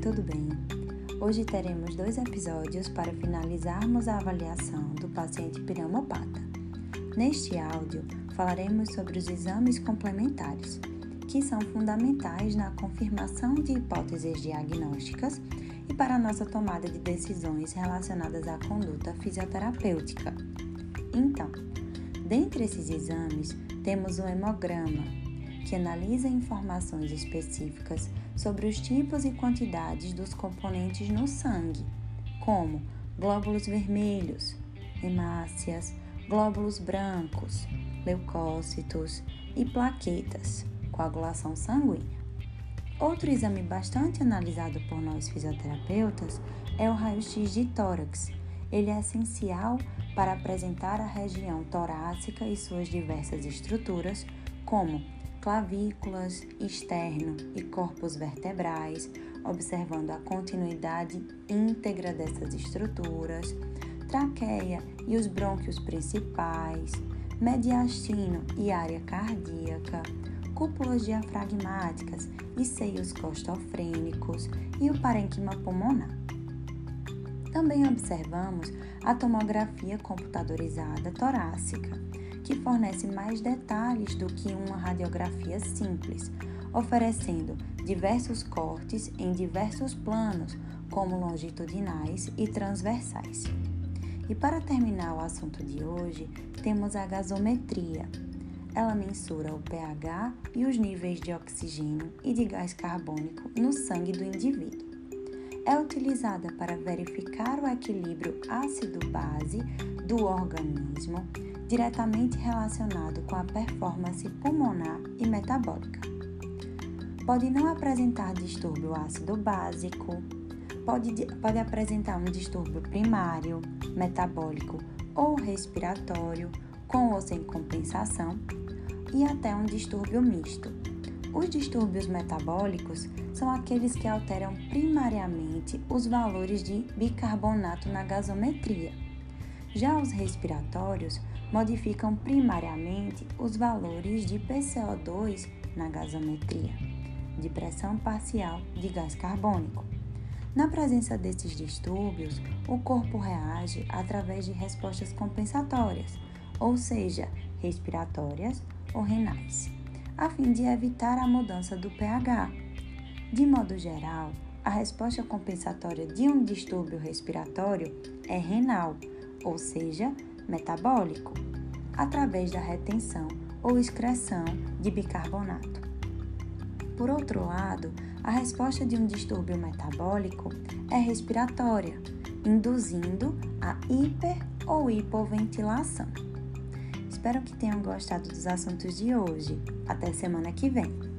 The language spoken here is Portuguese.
tudo bem? Hoje teremos dois episódios para finalizarmos a avaliação do paciente piramopata. Neste áudio, falaremos sobre os exames complementares, que são fundamentais na confirmação de hipóteses diagnósticas e para a nossa tomada de decisões relacionadas à conduta fisioterapêutica. Então, dentre esses exames, temos o hemograma, que analisa informações específicas sobre os tipos e quantidades dos componentes no sangue, como glóbulos vermelhos, hemácias, glóbulos brancos, leucócitos e plaquetas, coagulação sanguínea. Outro exame bastante analisado por nós fisioterapeutas é o raio-x de tórax. Ele é essencial para apresentar a região torácica e suas diversas estruturas, como clavículas, externo e corpos vertebrais, observando a continuidade íntegra dessas estruturas, traqueia e os brônquios principais, mediastino e área cardíaca, cúpulas diafragmáticas e seios costofrênicos e o parênquima pulmonar. Também observamos a tomografia computadorizada torácica, que fornece mais detalhes do que uma radiografia simples, oferecendo diversos cortes em diversos planos, como longitudinais e transversais. E para terminar o assunto de hoje, temos a gasometria. Ela mensura o pH e os níveis de oxigênio e de gás carbônico no sangue do indivíduo é utilizada para verificar o equilíbrio ácido-base do organismo, diretamente relacionado com a performance pulmonar e metabólica. Pode não apresentar distúrbio ácido básico, pode, pode apresentar um distúrbio primário, metabólico ou respiratório, com ou sem compensação, e até um distúrbio misto, os distúrbios metabólicos são aqueles que alteram primariamente os valores de bicarbonato na gasometria. Já os respiratórios modificam primariamente os valores de PCO2 na gasometria, de pressão parcial de gás carbônico. Na presença desses distúrbios, o corpo reage através de respostas compensatórias, ou seja, respiratórias ou renais a fim de evitar a mudança do pH. De modo geral, a resposta compensatória de um distúrbio respiratório é renal, ou seja, metabólico, através da retenção ou excreção de bicarbonato. Por outro lado, a resposta de um distúrbio metabólico é respiratória, induzindo a hiper ou hipoventilação. Espero que tenham gostado dos assuntos de hoje. Até semana que vem!